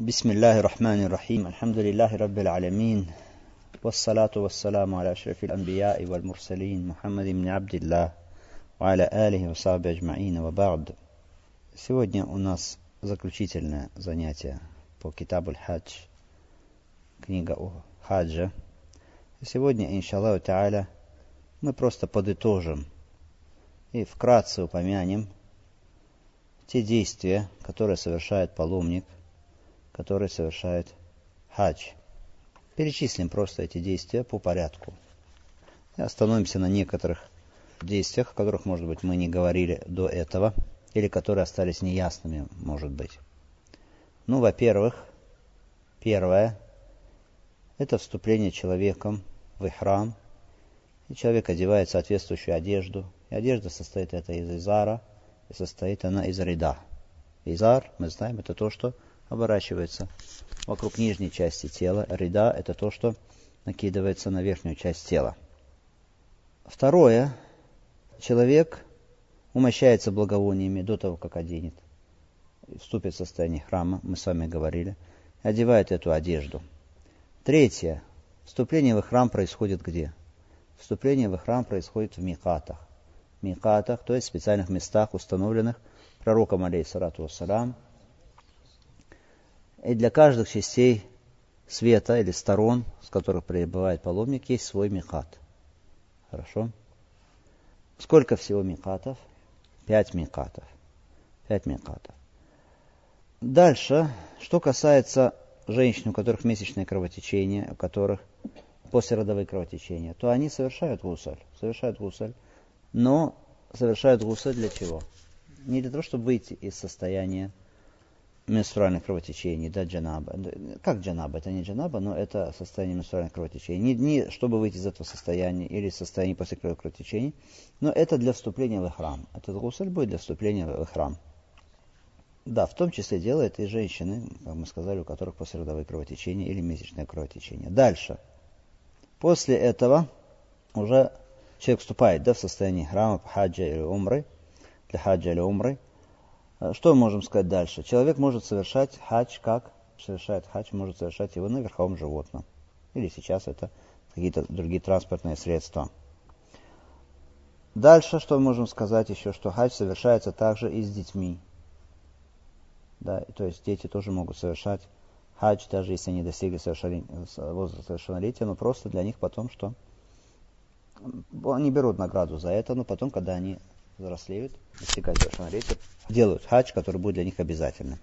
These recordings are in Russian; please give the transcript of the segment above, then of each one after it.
بسم الله الرحمن الرحيم الحمد لله رب العالمين والصلاة والسلام على أشرف الأنبياء والمرسلين محمد بن عبد الله وعلى آله وصحبه أجمعين وبعد Сегодня у нас заключительное занятие по Китабу хадж книга о хаджа. Сегодня, иншаллаху та'аля, мы просто подытожим и вкратце упомянем те действия, которые совершает паломник, который совершает хадж. Перечислим просто эти действия по порядку. И остановимся на некоторых действиях, о которых, может быть, мы не говорили до этого, или которые остались неясными, может быть. Ну, во-первых, первое – это вступление человеком в ихрам, и человек одевает соответствующую одежду, и одежда состоит это из изара, и состоит она из рида. Изар, мы знаем, это то, что оборачивается вокруг нижней части тела. Рида – это то, что накидывается на верхнюю часть тела. Второе. Человек умощается благовониями до того, как оденет. Вступит в состояние храма, мы с вами говорили. Одевает эту одежду. Третье. Вступление в храм происходит где? Вступление в храм происходит в микатах. Микатах, то есть в специальных местах, установленных пророком, алейхиссалату вассалам. И для каждых частей света или сторон, с которых пребывает паломник, есть свой микат. Хорошо? Сколько всего микатов? Пять микатов. Пять микатов. Дальше, что касается женщин, у которых месячное кровотечение, у которых послеродовые кровотечения, то они совершают гусаль. Совершают гусаль. Но совершают гусаль для чего? Не для того, чтобы выйти из состояния менструальных кровотечений, да, джанаба. Как джанаба? Это не джанаба, но это состояние менструальных кровотечений. Не, не чтобы выйти из этого состояния или состояния после кровотечений, но это для вступления в храм. Этот гусаль будет для вступления в храм. Да, в том числе делает и женщины, как мы сказали, у которых послеродовые кровотечения или месячное кровотечение. Дальше. После этого уже человек вступает да, в состояние храма, хаджа или умры, для хаджа или умры. Э, что мы можем сказать дальше? Человек может совершать хадж как? Совершает хадж, может совершать его на верховом животном. Или сейчас это какие-то другие транспортные средства. Дальше, что мы можем сказать еще, что хадж совершается также и с детьми. Да, то есть дети тоже могут совершать хадж, даже если они достигли возраста совершеннолетия, но просто для них потом что? Они берут награду за это, но потом, когда они взрослеют, достигают совершеннолетия, делают хадж, который будет для них обязательным.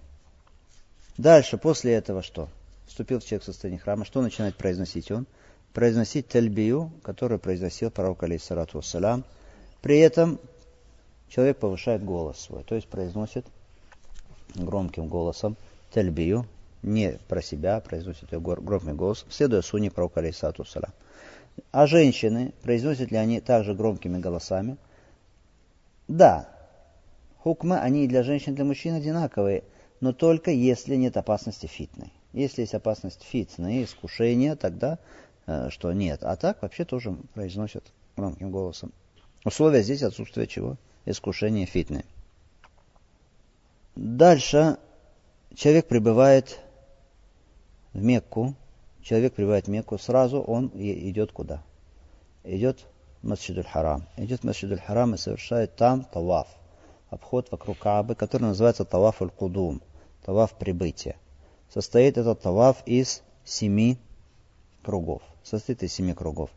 Дальше, после этого что? Вступил человек в состояние храма, что начинает произносить он? Произносить тельбию, которую произносил пророк, алейхиссалату вассалям. При этом человек повышает голос свой, то есть произносит громким голосом тельбию, не про себя, произносит ее громким голосом, следуя суне пророка, алейхиссалату вассалям. А женщины, произносят ли они также громкими голосами? Да, хукмы, они и для женщин, и для мужчин одинаковые, но только если нет опасности фитны. Если есть опасность фитны, искушения, тогда э, что нет. А так вообще тоже произносят громким голосом. Условия здесь отсутствие чего? Искушения фитны. Дальше человек прибывает в Мекку. Человек прибывает в Мекку, сразу он идет куда? Идет Масджидуль Харам. Идет в Масджидуль Харам и совершает там таваф. Обход вокруг Каабы, который называется таваф аль-Кудум. Таваф прибытия. Состоит этот таваф из семи кругов. Состоит из семи кругов.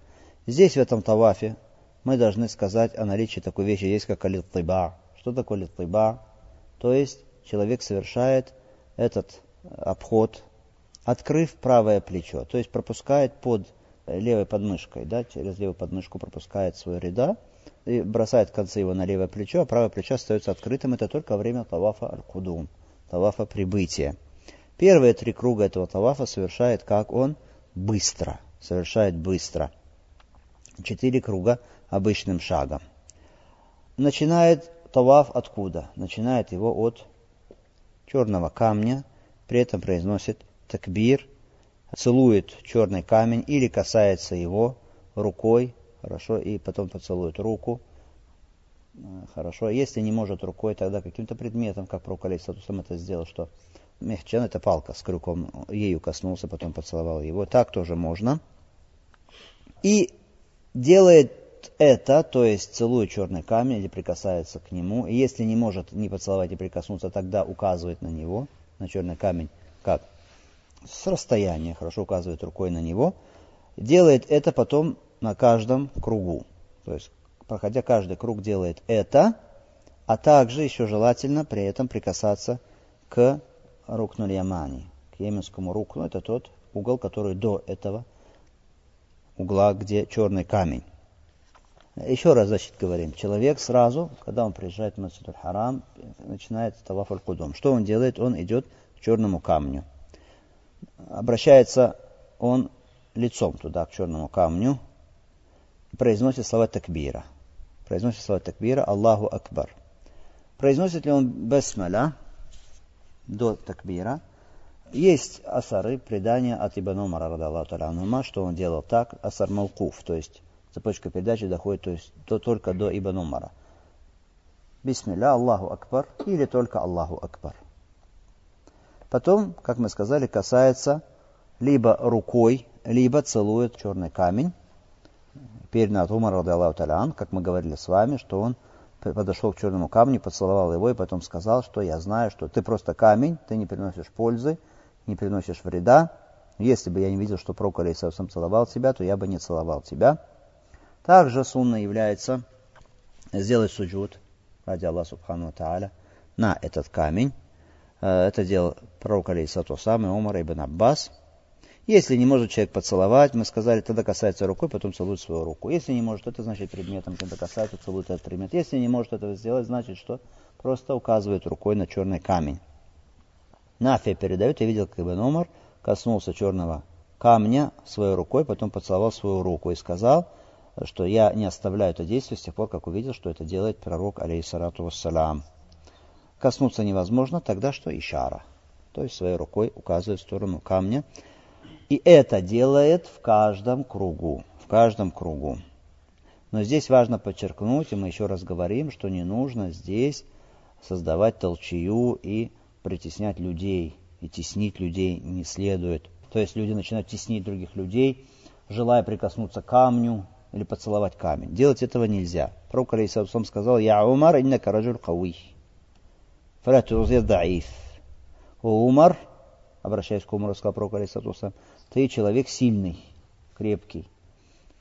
Здесь, в этом тавафе, мы должны сказать о наличии такой вещи, есть как алит-тыба. Что такое алит-тыба? То есть, человек совершает этот обход, открыв правое плечо. То есть, пропускает под левой подмышкой, да, через левую подмышку пропускает свой ряда и бросает концы его на левое плечо, а правое плечо остается открытым. Это только время тавафа аль-кудум, тавафа прибытия. Первые три круга этого тавафа совершает как он? Быстро. Совершает быстро. Четыре круга обычным шагом. Начинает таваф откуда? Начинает его от черного камня, при этом произносит такбир – целует черный камень или касается его рукой, хорошо, и потом поцелует руку, хорошо. Если не может рукой, тогда каким-то предметом, как пророк Алейсатусам это сделал, что мехчан это палка с крюком, ею коснулся, потом поцеловал его. Так тоже можно. И делает это, то есть целует черный камень или прикасается к нему. И если не может не поцеловать и прикоснуться, тогда указывает на него, на черный камень, как? С расстояния, хорошо указывает рукой на него. Делает это потом на каждом кругу. То есть, проходя каждый круг, делает это, а также еще желательно при этом прикасаться к рукнуль ямани, к йеменскому рукну. Это тот угол, который до этого угла, где черный камень. Еще раз, значит, говорим, человек сразу, когда он приезжает в Масджид харам начинает таваф аль-кудум. Что он делает? Он идет к черному камню. Обращается он лицом туда, к черному камню, произносит слова такбира. Произносит слова такбира Аллаху Акбар. Произносит ли он бесмаля до такбира? Есть асары, предания от Ибн Умара, радаллаху что он делал так, асар малкуф, то есть цепочка передачи доходит то есть, то только до Ибн Умара. Бисмилля, Аллаху Акбар или только Аллаху Акбар. Потом, как мы сказали, касается либо рукой, либо целует черный камень. Передано от Умара, Аллаху как мы говорили с вами, что он подошел к черному камню, поцеловал его и потом сказал, что я знаю, что ты просто камень, ты не приносишь пользы, не приносишь вреда. Если бы я не видел, что Пророк Алейсалам целовал тебя, то я бы не целовал тебя. Также сунна является сделать суджуд ради Аллаха Субхану Тааля на этот камень. Э, это делал пророк Алейсату сам и Умар ибн Аббас. Если не может человек поцеловать, мы сказали, тогда касается рукой, потом целует свою руку. Если не может, это значит предметом, когда касается, целует этот предмет. Если не может этого сделать, значит, что просто указывает рукой на черный камень. Нафия передает, я видел, как Ибн Умар коснулся черного камня своей рукой, потом поцеловал свою руку и сказал, что я не оставляю это действие с тех пор, как увидел, что это делает пророк, алейхиссалату вассалам. Коснуться невозможно, тогда что ишара, то есть своей рукой указывает в сторону камня. И это делает в каждом кругу, в каждом кругу. Но здесь важно подчеркнуть, и мы еще раз говорим, что не нужно здесь создавать толчью и притеснять людей, и теснить людей не следует. То есть люди начинают теснить других людей, желая прикоснуться к камню, или поцеловать камень. Делать этого нельзя. Пророк Алейсалам сказал, «Я Умар, иннака раджуль кауи». Фаля тузир даиф. О Умар, обращаясь к Умару, сказал пророк Алейсалам, ты человек сильный, крепкий,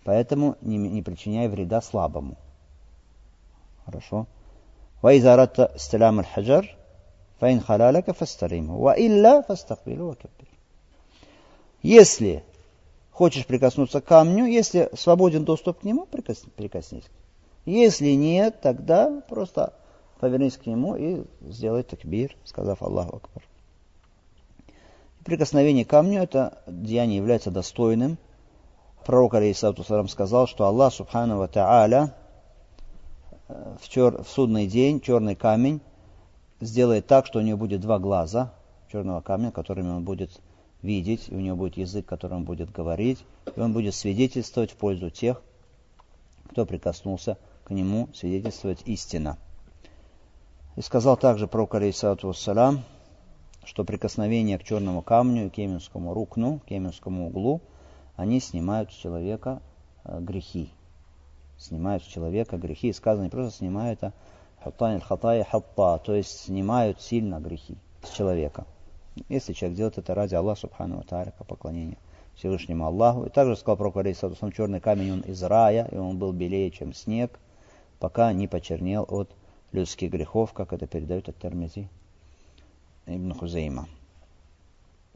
поэтому не, не причиняй вреда слабому. Хорошо. وإذا أردت استلام الحجر فإن خلالك فاستلمه وإلا فاستقبله وكبر. Если Хочешь прикоснуться к камню, если свободен доступ к нему, прикоснись. прикоснись. Если нет, тогда просто повернись к нему и сделай такбир, сказав Аллаху Акбар. Прикосновение к камню, это деяние является достойным. Пророк, алейхиссалату сказал, что Аллах, субхану ва та'аля, э, в, чер... в судный день черный камень сделает так, что у него будет два глаза черного камня, которыми он будет видеть, и у него будет язык, которым он будет говорить, и он будет свидетельствовать в пользу тех, кто прикоснулся к нему, свидетельствовать истина. И сказал также про алейсалату вассалам, что прикосновение к черному камню и к еменскому рукну, к еменскому углу, они снимают с человека э, грехи. Снимают с человека грехи. Сказано не просто снимают, а хаттань хатая хатта, то есть снимают сильно грехи с человека если человек делает это ради Аллаха Субхану Тааля, по поклонению Всевышнему Аллаху. И также сказал пророк Алейсалам, черный камень он из рая, и он был белее, чем снег, пока не почернел от людских грехов, как это передает от Термизи Ибн Хузейма.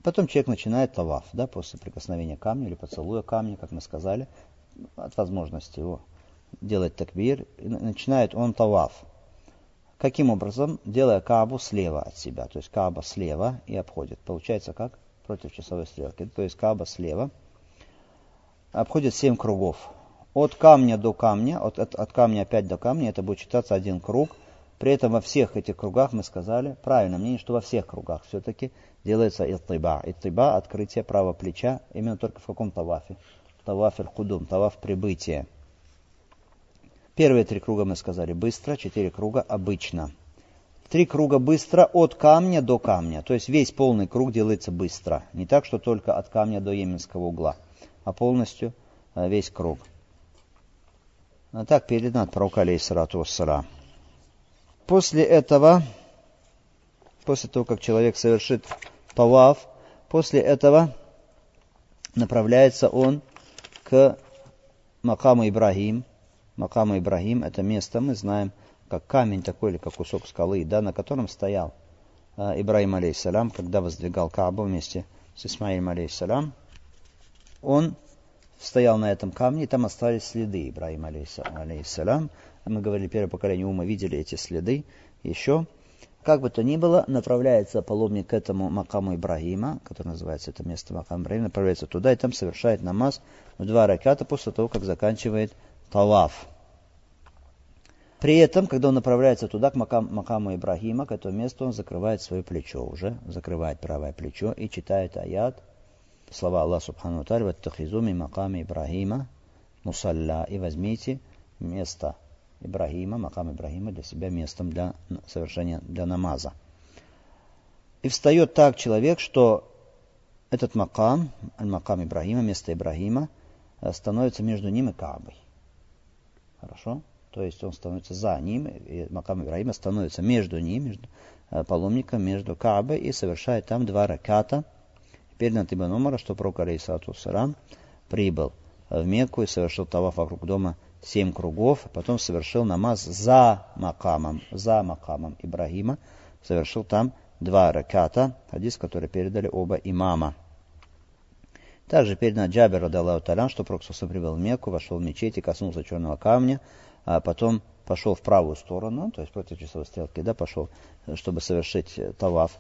Потом человек начинает таваф, да, после прикосновения камня или поцелуя камня, как мы сказали, от возможности его делать такбир, начинает он таваф. Каким образом? Делая Каабу слева от себя. То есть Кааба слева и обходит. Получается как? Против часовой стрелки. То есть Кааба слева. Обходит 7 кругов. От камня до камня, от, от, от камня опять до камня, это будет считаться один круг. При этом во всех этих кругах мы сказали, правильно мнение, что во всех кругах все-таки делается иттиба. Иттиба – открытие правого плеча, именно только в каком тавафе? Таваф аль-кудум, таваф прибытия. Первые три круга мы сказали быстро, четыре круга обычно. Три круга быстро от камня до камня. То есть весь полный круг делается быстро. Не так, что только от камня до Йеменского угла, а полностью э, весь круг. А так передано от пророка алейхиссалату вассалам. После этого, после того, как человек совершит таваф, после этого направляется он к Макаму Ибрагим. Макаму Ибрагим – это место, мы знаем, как камень такой или как кусок скалы, да, на котором стоял э, Ибрагим, алейхиссалям, когда воздвигал Каабу вместе с Исмаилем, алейхиссалям. Он стоял на этом камне, и там остались следы Ибрагима, алейхиссалям. Мы говорили, первое поколение ума видели эти следы еще. Как бы то ни было, направляется паломник к этому Макаму Ибрагима, который называется это место Макам Ибрагима, направляется туда и там совершает намаз в два раката после того, как заканчивает талаф. При этом, когда он направляется туда, к Макам, Макаму Ибрагима, к этому месту, он закрывает свое плечо уже, закрывает правое плечо и читает аят, слова Аллаха Субхану Тали, «Ваттахизуми Маками Ибрагима мусалля» и возьмите место Ибрагима, Макам Ибрагима для себя местом для совершения, для намаза. И встает так человек, что этот макам, макам Ибрагима, место Ибрагима, э, становится между ним и Каабой. Хорошо? То есть он становится за ним, и макам Ибрагима становится между ним, между э, паломником, между Каабой и совершает там два раката. Перед Ибн Умара, что пророк Алейсату Сарам прибыл в Мекку и совершил таваф вокруг дома семь кругов, потом совершил намаз за макамом, за макамом Ибрагима, совершил там два раката, хадис, который передали оба имама. Также передано Джабер Радаллаху Талян, что Проксуса привел в Мекку, вошел в мечеть и коснулся черного камня, а потом пошел в правую сторону, то есть против часовой стрелки, да, пошел, чтобы совершить таваф.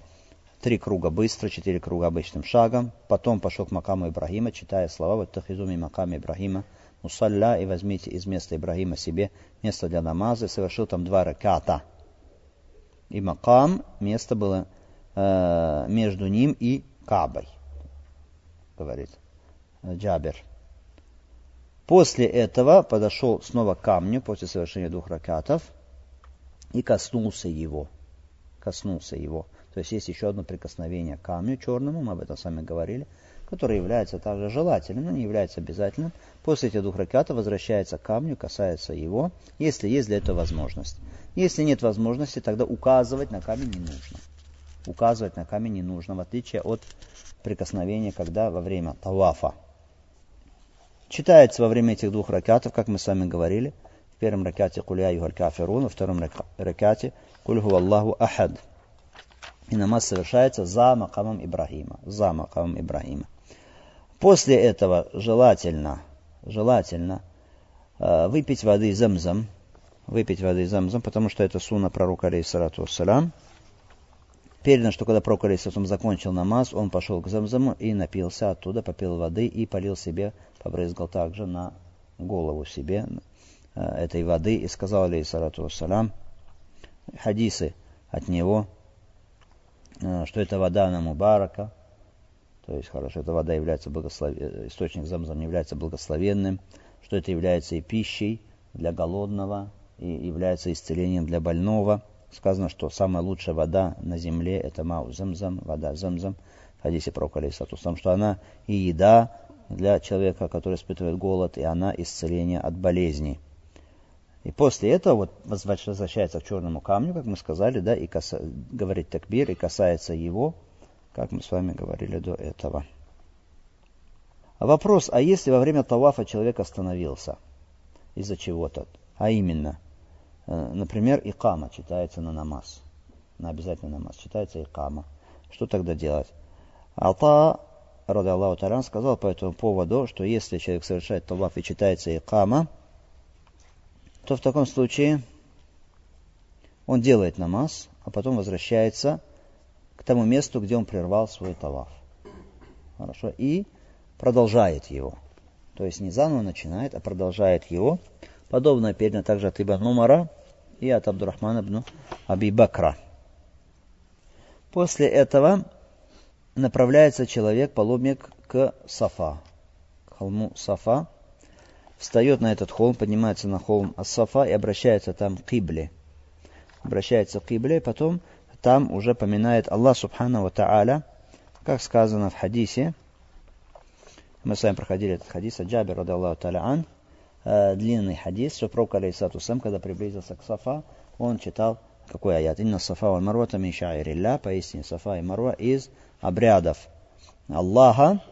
Три круга быстро, четыре круга обычным шагом. Потом пошел к Макаму Ибрагима, читая слова «Вот тахизуми Макам Ибрагима» мусалля и возьмите из места Ибрагима себе место для намаза, совершил там два раката. И макам, место было э, между ним и Кабой, говорит Джабер. После этого подошел снова к камню, после совершения двух ракатов, и коснулся его. Коснулся его. То есть есть еще одно прикосновение к камню черному, мы об этом с вами говорили который является также желательным, но не является обязательным. После этих двух ракатов возвращается к камню, касается его, если есть для этого возможность. Если нет возможности, тогда указывать на камень не нужно. Указывать на камень не нужно, в отличие от прикосновения, когда во время тавафа. Читается во время этих двух ракатов, как мы с вами говорили, в первом ракате «Куля югаль кафирун», во втором ракате «Куль Аллаху ахад». И намаз совершается за макамом Ибрагима. За макамом Ибрагима. После этого желательно, желательно э, выпить воды замзам, выпить воды замзам, потому что это суна пророка алейхиссалату вассалам. Передано, что когда пророк алейхиссалату закончил намаз, он пошел к замзаму и напился оттуда, попил воды и полил себе, побрызгал также на голову себе э, этой воды и сказал алейхиссалату вассалам, хадисы от него, что это вода она мубарака, то есть хорошо, эта вода является благослов... Э, источник замзам является благословенным, что это является и пищей для голодного, и является исцелением для больного. Сказано, что самая лучшая вода на земле это мау замзам, вода замзам, в хадисе про Калисатусам, что она и еда для человека, который испытывает голод, и она исцеление от болезней. И после этого вот возвращается к черному камню, как мы сказали, да, и каса... говорит такбир, и касается его, как мы с вами говорили до этого. Вопрос, а если во время тавафа человек остановился из-за чего-то, а именно, э, например, икама читается на намаз, на обязательный намаз читается икама, что тогда делать? Алта, рада Аллаху Таран, сказал по этому поводу, что если человек совершает таваф и читается икама, то в таком случае он делает намаз, а потом возвращается к тому месту, где он прервал свой таваф. Хорошо. И продолжает его. То есть не заново начинает, а продолжает его. Подобное передано также от Ибн Умара и от Абдурахмана ибн Аби Бакра. После этого направляется человек, паломник, к Сафа, к холму Сафа, встает на этот холм, поднимается на холм Ас-Сафа и обращается там к Ибле. обращается к Кибле, потом там уже поминает Аллах Субхану Ва Та'аля, как сказано в хадисе, мы с вами проходили этот хадис от Джабир, рада Аллаху Та'аля э, длинный хадис, что пророк, алейсату сам, когда приблизился к Сафа, он читал какой аят? Инна Сафа валь Марвата мин шаирилля, поистине Сафа и Марва из обрядов Аллаха,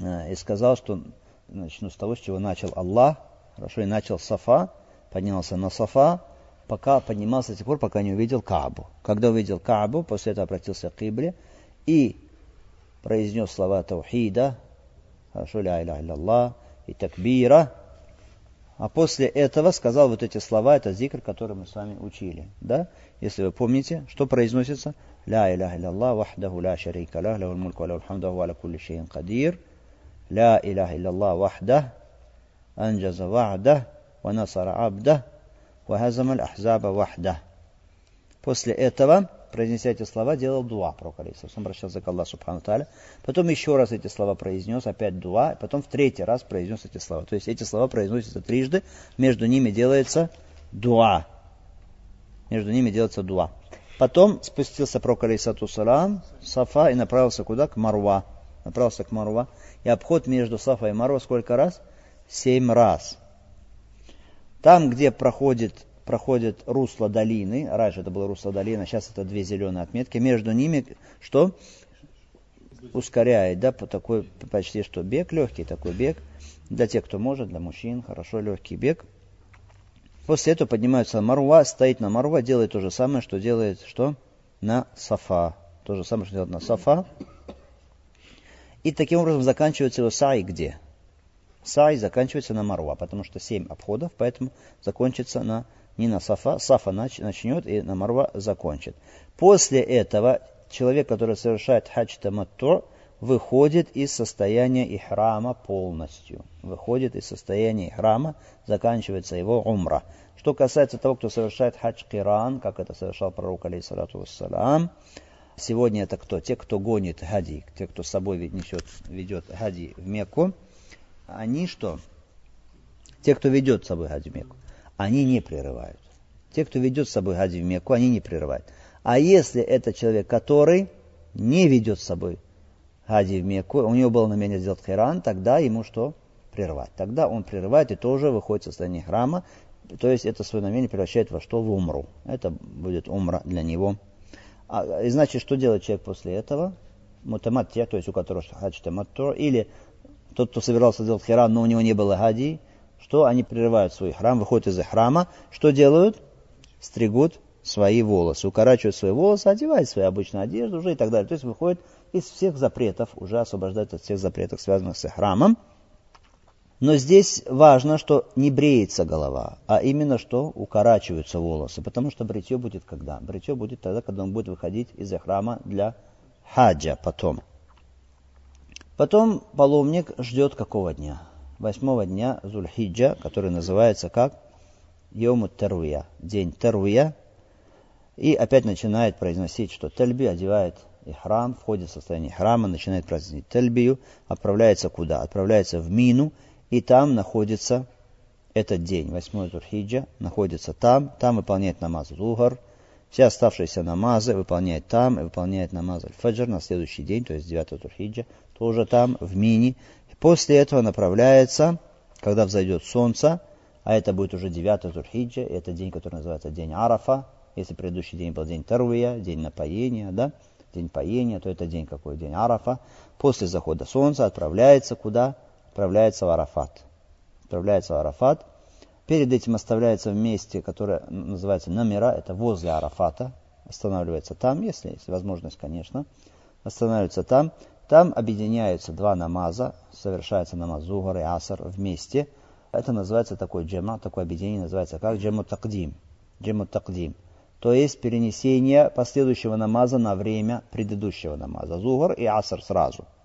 э, и сказал, что начну с того, с чего начал Аллах. Хорошо, и начал Сафа, поднялся на Сафа, пока поднимался до тех пор, пока не увидел Каабу. Когда увидел Каабу, после этого обратился к Кибле и произнес слова Таухида, хорошо, ля иля илля и Такбира. А после этого сказал вот эти слова, это зикр, который мы с вами учили. Да? Если вы помните, что произносится? Ля иля илля Аллах, вахдаху ля шарика ля, ля мульку ля хамдаху аля кулли шейн кадир. Ля иляха илляллах вахдах, анджаза вахдах, ва насара абдах, ва хазамаль ахзаба вахдах. После этого, произнеся эти слова, делал дуа пророк Он обращался к Аллаху Субхану Потом еще раз эти слова произнес, опять дуа, потом в третий раз произнес эти слова. То есть эти слова произносятся трижды, между ними делается дуа. Между ними делается дуа. Потом спустился пророк, алейсату салам, Сафа и направился куда? К Маруа. Направился к Марва. И обход между Сафа и Марва сколько раз? Семь раз. Там, где проходит, проходит русло долины, раньше это было русло долины, сейчас это две зеленые отметки, между ними что? Ускоряет, да, по такой, почти что бег, легкий такой бег, для тех, кто может, для мужчин, хорошо, легкий бег – После этого поднимаются Марва, стоит на Марва, делает то же самое, что делает что? На Сафа. То же самое, что делает на Сафа. И таким образом заканчивается его сай где? Сай заканчивается на Марва, потому что семь обходов, поэтому закончится на, не на Сафа. Сафа нач, начнет и на Марва закончит. После этого человек, который совершает хадж таматту, выходит из состояния ихрама полностью. Выходит из состояния ихрама, заканчивается его умра. Что касается того, кто совершает хадж киран, как это совершал пророк, алейхиссалату вассалам, сегодня это кто? Те, кто гонит хади, те, кто с собой несет, ведет хади в Мекку, они что? Те, кто ведет с собой хади в Мекку, они не прерывают. Те, кто ведет с собой хади в Мекку, они не прерывают. А если это человек, который не ведет с собой хади в Мекку, у него было намерение сделать хиран, тогда ему что? Прервать. Тогда он прерывает и тоже выходит в состояние храма, то есть это свое намерение превращает во что? В умру. Это будет умра для него. А, и значит, что делает человек после этого? Мутамат то есть у которого хадж таматту, или тот, кто собирался сделать хиран, но у него не было хади, что они прерывают свой храм, выходят из храма, что делают? Стригут свои волосы, укорачивают свои волосы, одевают свою обычную одежду уже и так далее. То есть выходит из всех запретов, уже освобождают от всех запретов, связанных с храмом. Но здесь важно, что не бреется голова, а именно, что укорачиваются волосы. Потому что бритье будет когда? Бритье будет тогда, когда он будет выходить из храма для хаджа потом. Потом паломник ждет какого дня? Восьмого дня Зульхиджа, который называется как? Йому Теруя, день Теруя. И опять начинает произносить, что Тельби одевает и храм, входит в состояние храма, начинает праздновать Тельбию, отправляется куда? Отправляется в Мину – и там находится этот день, 8 Турхиджа, находится там, там выполняет намаз Зухар, все оставшиеся намазы выполняет там, и выполняет намаз Аль-Фаджр на следующий день, то есть 9 Турхиджа, тоже там, в Мини. После этого направляется, когда взойдет солнце, а это будет уже 9 Турхиджа, это день, который называется день Арафа, если предыдущий день был день Тарвия, день напоения, да, день поения, то это день какой? День Арафа. После захода солнца отправляется куда? Отправляется в Арафат. Отправляется в Арафат. Перед этим оставляется в месте, которое называется Намира, это возле Арафата. Останавливается там, если есть возможность, конечно. Останавливается там. Там объединяются два намаза, совершается намаз Зугар и Асар вместе. Это называется такой джема, такое объединение называется как джему такдим. Джему такдим. То есть перенесение последующего намаза на время предыдущего намаза. Зугар и Асар сразу –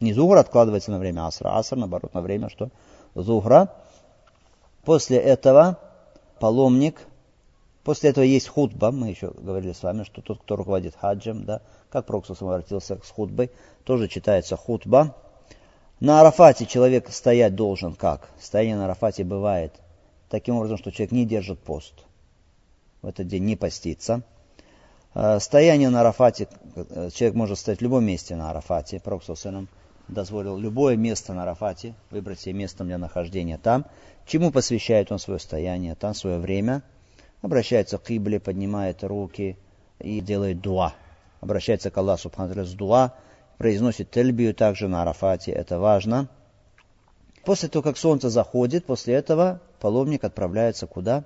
не зухра откладывается на время асра, аср, наоборот, на время что? Зухра. После этого паломник, после этого есть худба, мы еще говорили с вами, что тот, кто руководит хаджем, да, как Проксус обратился с худбой, тоже читается худба. На Арафате человек стоять должен как? Стояние на Арафате бывает таким образом, что человек не держит пост. в этот день не поститься. Э, стояние на Арафате, э, человек может стоять в любом месте на Арафате, Пророк дозволил любое место на Арафате, выбрать себе местом для нахождения там. Чему посвящает он свое стояние, там свое время. Обращается к Ибле, поднимает руки и делает дуа. Обращается к Аллаху Субхану с дуа, произносит тельбию также на Арафате, это важно. После того, как солнце заходит, после этого паломник отправляется куда?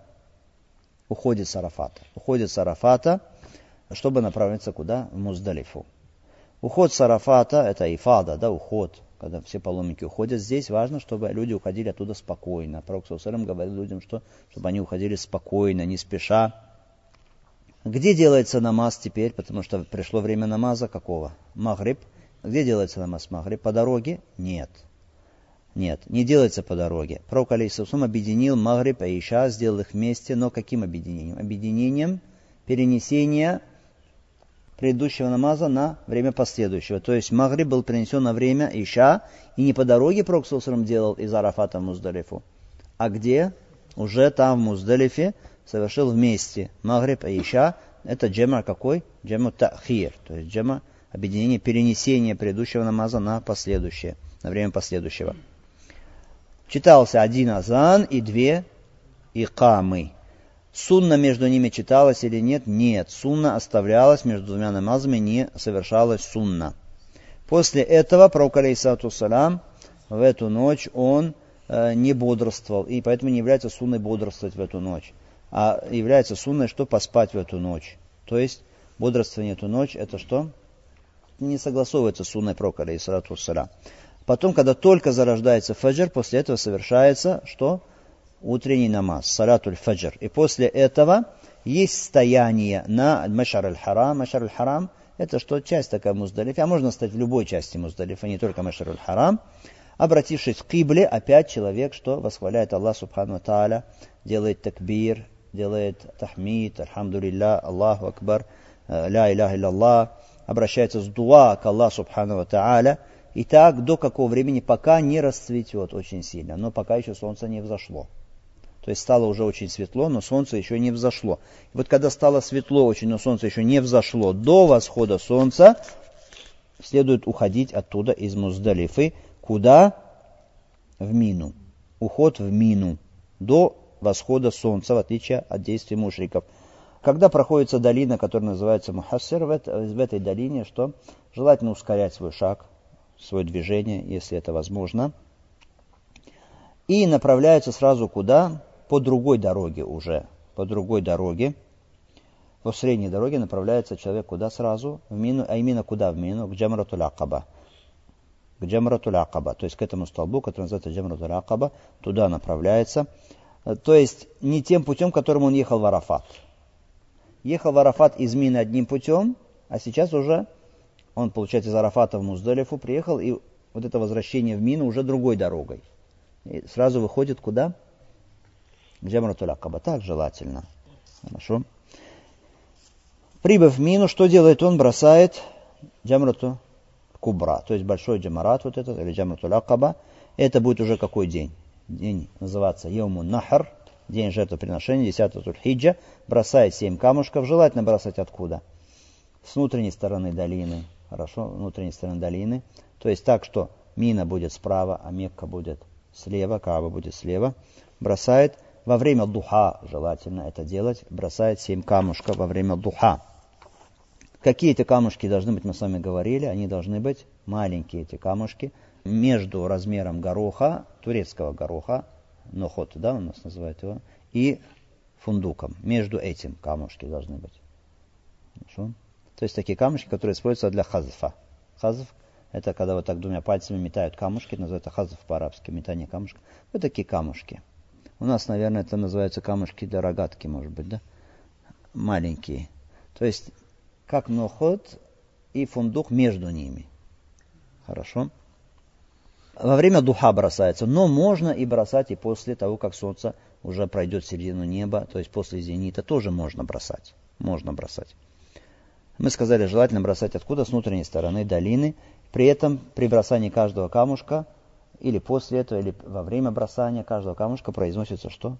Уходит с Арафата. Уходит с Арафата, чтобы направиться куда? В Муздалифу. Уход с Арафата, это ифада, да, уход, когда все паломники уходят. Здесь важно, чтобы люди уходили оттуда спокойно. Пророк Саусалам говорил людям, что, чтобы они уходили спокойно, не спеша. Где делается намаз теперь? Потому что пришло время намаза какого? Магриб. Где делается намаз Магриб? По дороге? Нет. Нет, не делается по дороге. Пророк Алейсусум объединил Магриб и Иша, сделал их вместе, но каким объединением? Объединением перенесения предыдущего намаза на время последующего. То есть Магриб был перенесен на время Иша, и не по дороге Пророк делал из Арафата в Муздалифу, а где? Уже там в Муздалифе совершил вместе Магриб и Иша. Это джема какой? Джема Тахир, то есть джема объединение, перенесение предыдущего намаза на последующее, на время последующего. Читался один азан и две икамы. Сунна между ними читалась или нет? Нет. Сунна оставлялась между двумя намазами, не совершалась сунна. После этого пророк, алейсату салам, в эту ночь он э, не бодрствовал, и поэтому не является сунной бодрствовать в эту ночь, а является сунной, что поспать в эту ночь. То есть бодрствование эту ночь, это что? Не согласовывается с сунной пророка, алейсату салам. Потом, когда только зарождается фаджр, после этого совершается что? Утренний намаз, салатуль фаджр. И после этого есть стояние на Машар аль-Харам. Машар аль-Харам это что часть такая Муздалифа, а можно стать в любой части Муздалифа, не только Машар аль-Харам. Обратившись к Кибле, опять человек, что восхваляет Аллах Субхану Тааля, делает такбир, делает тахмид, альхамдулилля, Аллаху Акбар, ля иляха илlallah, обращается с дуа к Аллаху Субхану Тааля, и так до какого времени, пока не расцветет очень сильно, но пока еще солнце не взошло. То есть стало уже очень светло, но солнце еще не взошло. И вот когда стало светло очень, но солнце еще не взошло, до восхода солнца следует уходить оттуда из Муздалифы. Куда? В Мину. Уход в Мину. До восхода солнца, в отличие от действий мушриков. Когда проходится долина, которая называется Мухассир, в, это, в этой долине, что желательно ускорять свой шаг, свое движение, если это возможно. И направляется сразу куда? По другой дороге уже, по другой дороге, по средней дороге направляется человек куда сразу? В Мину, а именно куда в Мину? К Джамратуль Акаба. К Джамратуль Акаба, то есть к этому столбу, который называется Джамратуль Акаба, туда направляется. То есть не тем путем, которым он ехал в Арафат. Ехал в Арафат из Мины одним путем, а сейчас уже он, получается, из Арафата в Муздалифу приехал, и вот это возвращение в Мину уже другой дорогой. И сразу выходит куда? Джамратуль. Так желательно. Хорошо. Прибыв в Мину, что делает он? Бросает Джамрату Кубра, то есть большой джамарат вот этот, или Джамратуль Акаба. Это будет уже какой день? День называется Йому Нахар, день жертвоприношения, 10 Тульхиджа. Бросает семь камушков. Желательно бросать откуда? С внутренней стороны долины. Хорошо, внутренней стороны долины. То есть так, что Мина будет справа, а Мекка будет слева, Кааба будет слева. Бросает во время духа желательно это делать, бросает семь камушков во время духа. Какие эти камушки должны быть, мы с вами говорили, они должны быть маленькие эти камушки, между размером гороха, турецкого гороха, нохот, да, у нас называют его, и фундуком. Между этим камушки должны быть. Хорошо? То есть такие камушки, которые используются для хазфа. Хазф – это когда вот так двумя пальцами метают камушки, называется хазф по-арабски, метание камушка. Вот такие камушки. У нас, наверное, это называется камушки для рогатки, может быть, да? Маленькие. То есть, как ноход и фундук между ними. Хорошо? Во время духа бросается, но можно и бросать и после того, как солнце уже пройдет середину неба, то есть после зенита тоже можно бросать. Можно бросать. Мы сказали, желательно бросать откуда? С внутренней стороны долины. При этом при бросании каждого камушка или после этого, или во время бросания каждого камушка произносится что?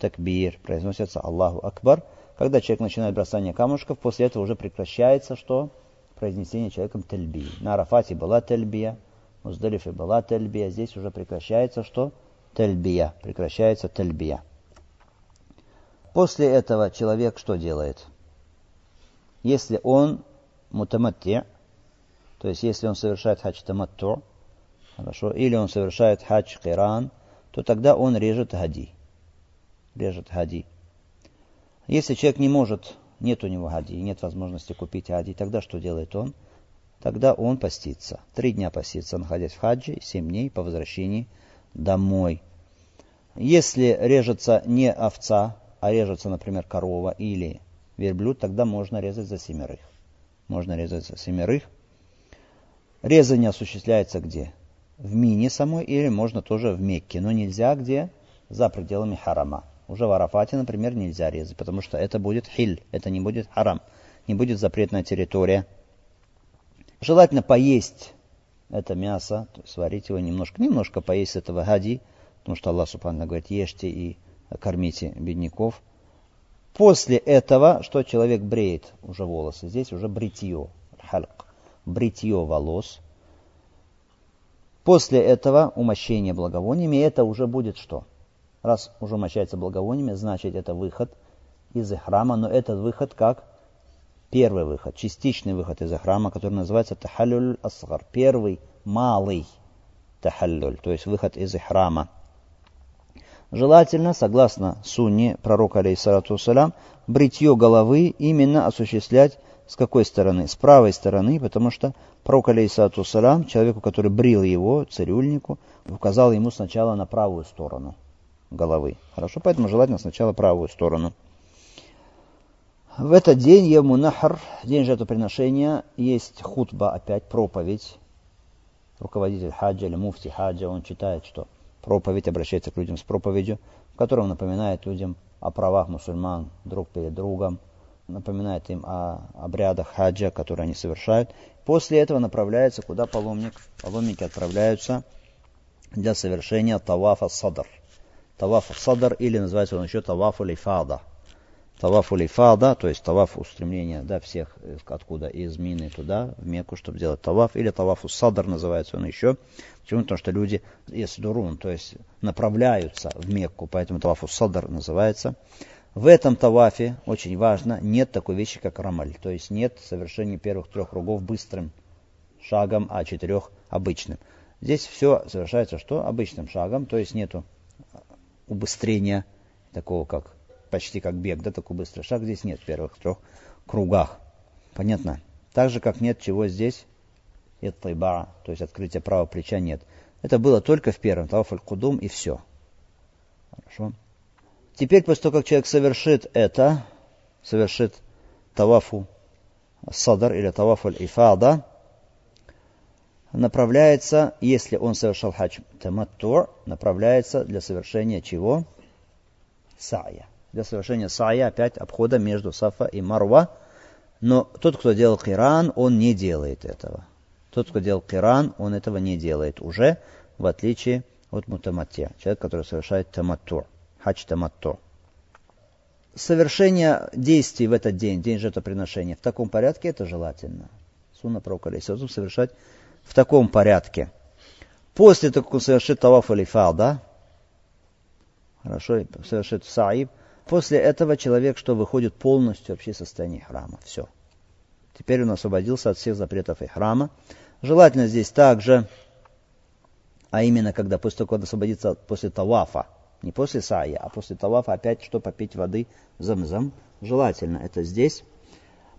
Такбир, произносится Аллаху Акбар. когда человек начинает бросание камушков, после этого уже прекращается что? Произнесение человеком тельби. На Арафате была тельбия, в Муздалифе была тельбия, здесь уже прекращается что? Тельбия, прекращается тельбия. После этого человек что делает? Если он мутаматти, то есть если он совершает хадж таматту, хорошо, или он совершает хадж киран, то тогда он режет хади. Режет хади. Если человек не может, нет у него хади, нет возможности купить хади, тогда что делает он? Тогда он постится. Три дня постится, находясь в хаджи, семь дней по возвращении домой. Если режется не овца, а режется, например, корова или верблюд, тогда можно резать за семерых. Можно резать за семерых. Резание осуществляется где? В Мине самой или можно тоже в Мекке, но нельзя где? За пределами харама. Уже в Арафате, например, нельзя резать, потому что это будет хиль, это не будет харам, не будет запретная территория. Желательно поесть это мясо, сварить его немножко, немножко поесть этого гади, потому что Аллах Субхану говорит, ешьте и кормите бедняков. После этого, что человек бреет уже волосы, здесь уже бритье, хальк, бритье волос. После этого умощение благовониями, это уже будет что? Раз уже мощается благовониями, значит это выход из храма, но этот выход как первый выход, частичный выход из храма, который называется тахаллюль асгар, первый малый тахаллюль, то есть выход из храма. Желательно, согласно сунне пророка, алейхиссалату бритье головы именно осуществлять с какой стороны? С правой стороны, потому что пророк, алейхиссалату салям, человеку, который брил его, цирюльнику, указал ему сначала на правую сторону головы. Хорошо, поэтому желательно сначала правую сторону. В этот день, Ему день жертвоприношения, есть хутба, опять проповедь. Руководитель хаджа или муфти хаджа, он читает, что проповедь, обращается к людям с проповедью, в котором напоминает людям о правах мусульман друг перед другом, напоминает им о обрядах хаджа, которые они совершают. После этого направляется куда паломник? Паломники отправляются для совершения тавафа садр – Таваф садр или называется он еще таваф улифада. Таваф улифада, то есть таваф устремления да, всех откуда из Мины туда, в Мекку, чтобы делать таваф. Или таваф садр называется он еще. Почему? Потому что люди дурун, то есть направляются в Мекку, поэтому таваф садр называется. В этом тавафе, очень важно, нет такой вещи, как рамаль. То есть нет совершения первых трех кругов быстрым шагом, а четырех обычным. Здесь все совершается что? Обычным шагом, то есть нету убыстрения, такого как почти как бег, да, такой быстрый шаг здесь нет в первых трех кругах. Понятно? Так же, как нет чего здесь, это тайба, то есть открытие правого плеча нет. Это было только в первом, таваф аль-кудум и все. Хорошо. Теперь, после того, как человек совершит это, совершит тавафу садар или тавафу аль-ифада, направляется, если он совершал хадж таматтур, направляется для совершения чего? Сая. Для совершения сая опять обхода между Сафа и Марва. Но тот, кто делал киран, он не делает этого. Тот, кто делал киран, он этого не делает уже, в отличие от мутаматте, человек, который совершает таматтур, хадж таматтур. Совершение действий в этот день, день жертвоприношения, в таком порядке это желательно. Сунна пророка совершать в таком порядке. После того, как он совершит таваф да, хорошо, совершит саиб, после этого человек, что выходит полностью вообще состояние храма. Все. Теперь он освободился от всех запретов и храма. Желательно здесь также, а именно, когда после того, как он освободится после тавафа, не после сая, а после тавафа опять что попить воды замзам. Желательно это здесь.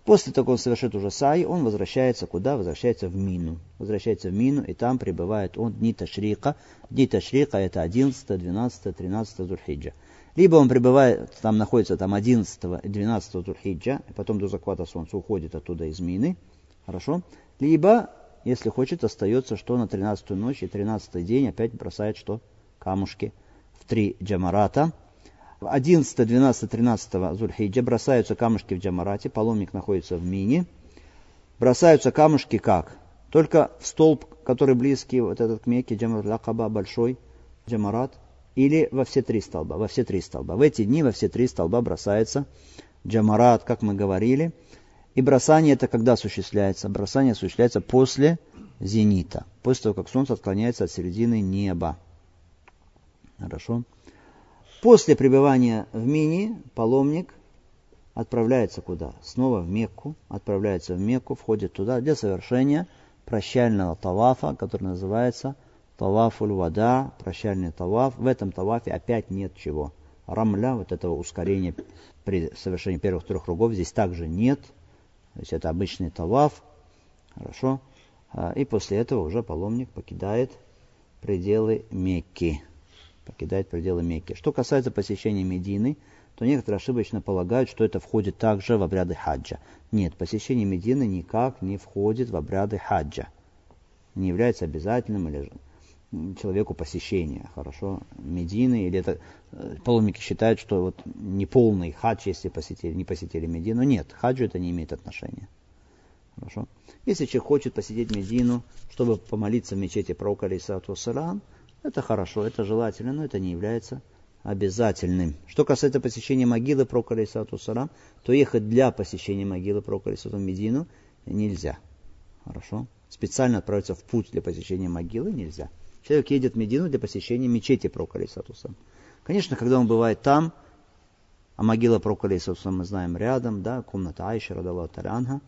После того, как он совершит уже сай, он возвращается куда? Возвращается в Мину. Возвращается в Мину, и там пребывает он дни Ташрика. Дни Ташрика это 11, 12, 13 Зульхиджа. Либо он пребывает, там находится там 11 и 12 Зульхиджа, и потом до захвата солнца уходит оттуда из Мины. Хорошо? Либо, если хочет, остается, что на 13 ночь и 13 день опять бросает что? Камушки три джамарата – 11, 12, 13 Зульхиджа бросаются камушки в Джамарате, паломник находится в Мине. Бросаются камушки как? Только в столб, который близкий, вот этот к Мекке, Джамарат Лакаба, большой Джамарат, или во все три столба, во все три столба. В эти дни во все три столба бросается джамарат, как мы говорили. И бросание это когда осуществляется? Бросание осуществляется после зенита, после того, как солнце отклоняется от середины неба. Хорошо. После пребывания в Мини паломник отправляется куда? Снова в Мекку, отправляется в Мекку, входит туда для совершения прощального тавафа, который называется тавафуль вада, прощальный таваф. В этом тавафе опять нет чего. Рамля, вот этого ускорения при совершении первых трех кругов, здесь также нет. То есть это обычный таваф. Хорошо. А, и после этого уже паломник покидает пределы Мекки. Покидает пределы Мекки. Что касается посещения Медины, то некоторые ошибочно полагают, что это входит также в обряды хаджа. Нет, посещение Медины никак не входит в обряды хаджа. Не является обязательным или человеку посещения, хорошо, Медины, или это э, паломники считают, что вот неполный хадж, если посетили, не посетили Медину. Нет, хаджу это не имеет отношения. Хорошо. Если человек хочет посетить Медину, чтобы помолиться в мечети пророка Салам, это хорошо, это желательно, но это не является обязательным. Что касается посещения могилы пророка Алисату Салам, то ехать для посещения могилы пророка Алисату Медину нельзя. Хорошо. Специально отправиться в путь для посещения могилы нельзя. Человек едет в Медину для посещения мечети пророка Алисатуса. Конечно, когда он бывает там, а могила пророка Алисатуса мы знаем рядом, да, комната Айши, Радалла Таранга,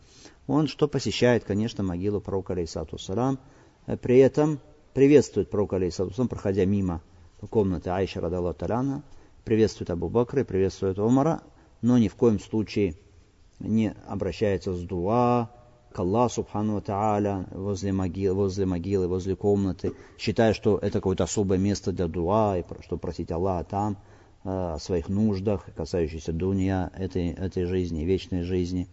он что посещает, конечно, могилу пророка Алисатуса. Э, при этом приветствует пророка Алисатуса, проходя мимо комнаты Айши, Радалла Таранга, приветствует Абу Бакра, приветствует Омара, но ни в коем случае не обращается с дуа, к Аллаху Субхану Тааля возле могилы, возле могилы, возле комнаты, считая, что это какое-то особое место для дуа, и чтобы просить Аллаха там э, о своих нуждах, касающихся дуния этой, этой жизни, вечной жизни.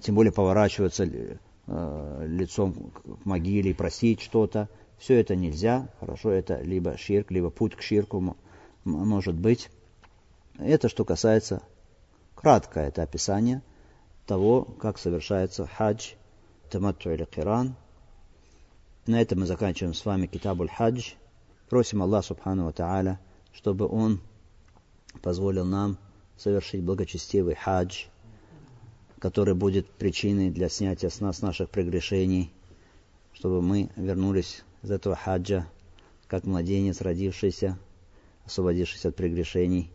Тем более поворачиваться э, лицом к могиле и просить что-то. Все это нельзя. Хорошо, это либо ширк, либо путь к ширку может быть. Это что касается, кратко это описание – того, как совершается хадж, таматту или киран. На этом мы заканчиваем с вами китабуль хадж. Просим Аллах Субхану Тааля, чтобы Он позволил нам совершить благочестивый хадж, который будет причиной для снятия с нас наших прегрешений, чтобы мы вернулись из этого хаджа, как младенец, родившийся, освободившись от прегрешений.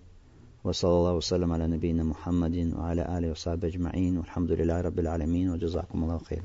وصلى الله وسلم على نبينا محمد وعلى آله وصحبه أجمعين والحمد لله رب العالمين وجزاكم الله خير